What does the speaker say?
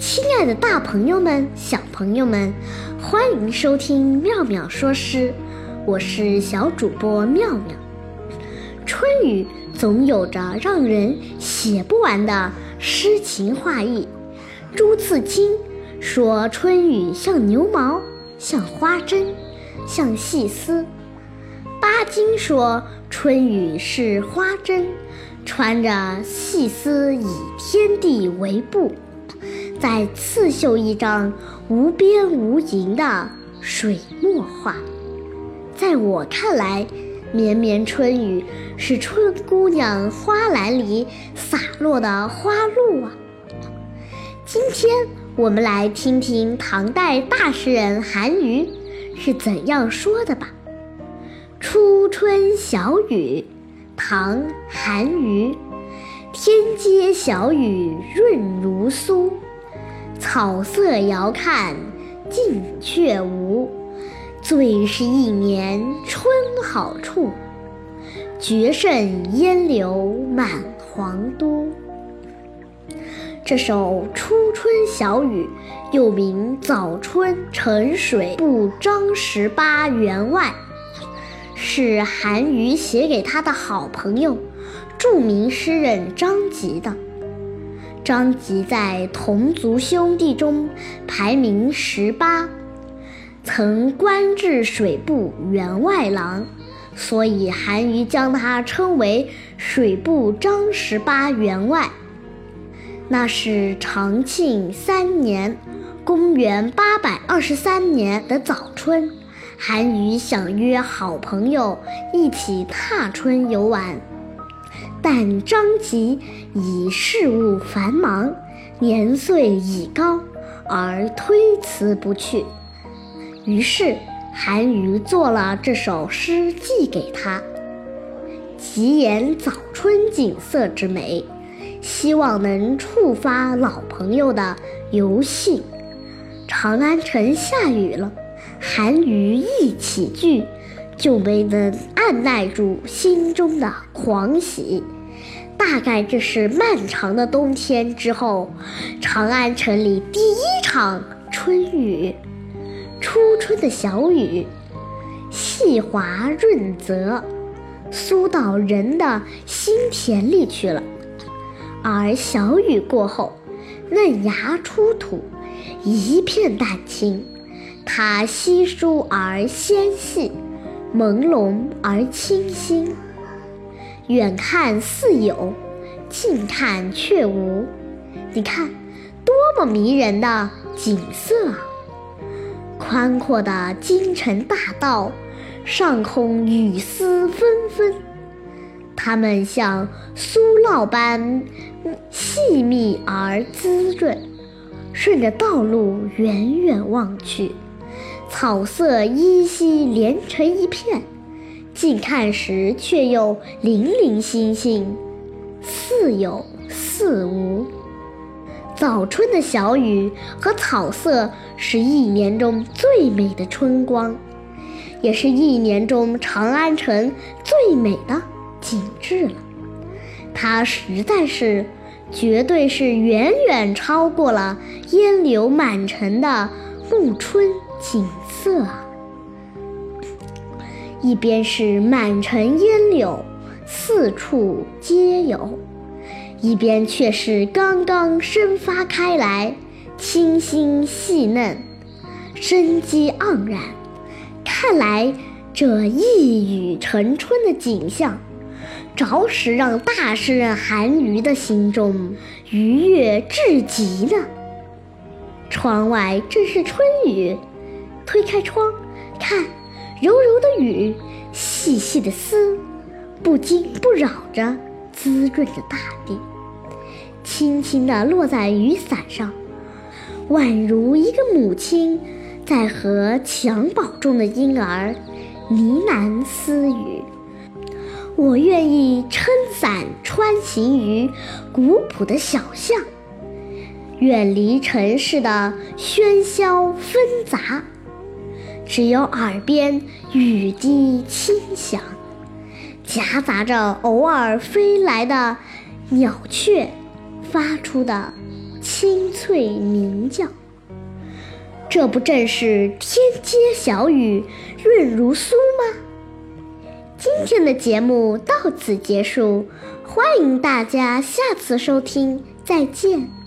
亲爱的大朋友们、小朋友们，欢迎收听妙妙说诗，我是小主播妙妙。春雨总有着让人写不完的诗情画意。朱自清说：“春雨像牛毛，像花针，像细丝。”巴金说：“春雨是花针，穿着细丝，以天地为布。”在刺绣一张无边无垠的水墨画，在我看来，绵绵春雨是春姑娘花篮里洒落的花露啊。今天我们来听听唐代大诗人韩愈是怎样说的吧。《初春小雨》唐·韩愈，天街小雨润苏。草色遥看近却无，最是一年春好处。绝胜烟柳满皇都。这首《初春小雨》又名《早春呈水部张十八员外》，是韩愈写给他的好朋友、著名诗人张籍的。张籍在同族兄弟中排名十八，曾官至水部员外郎，所以韩愈将他称为水部张十八员外。那是长庆三年，公元八百二十三年的早春，韩愈想约好朋友一起踏春游玩。但张籍以事务繁忙，年岁已高，而推辞不去。于是韩愈做了这首诗寄给他，极言早春景色之美，希望能触发老朋友的游兴。长安城下雨了，韩愈一起句。就没能按耐住心中的狂喜。大概这是漫长的冬天之后，长安城里第一场春雨。初春的小雨，细滑润泽，酥到人的心田里去了。而小雨过后，嫩芽出土，一片淡青，它稀疏而纤细。朦胧而清新，远看似有，近看却无。你看，多么迷人的景色！宽阔的京城大道，上空雨丝纷纷，它们像酥酪般细密而滋润。顺着道路远远望去。草色依稀连成一片，近看时却又零零星星，似有似无。早春的小雨和草色是一年中最美的春光，也是一年中长安城最美的景致了。它实在是，绝对是远远超过了烟柳满城的暮春景。色，一边是满城烟柳，四处皆有；一边却是刚刚生发开来，清新细嫩，生机盎然。看来这一雨成春的景象，着实让大诗人韩愈的心中愉悦至极呢。窗外正是春雨。推开窗，看，柔柔的雨，细细的丝，不惊不扰着，滋润着大地，轻轻地落在雨伞上，宛如一个母亲在和襁褓中的婴儿呢喃私语。我愿意撑伞穿行于古朴的小巷，远离城市的喧嚣纷杂。只有耳边雨滴轻响，夹杂着偶尔飞来的鸟雀发出的清脆鸣叫。这不正是天街小雨润如酥吗？今天的节目到此结束，欢迎大家下次收听，再见。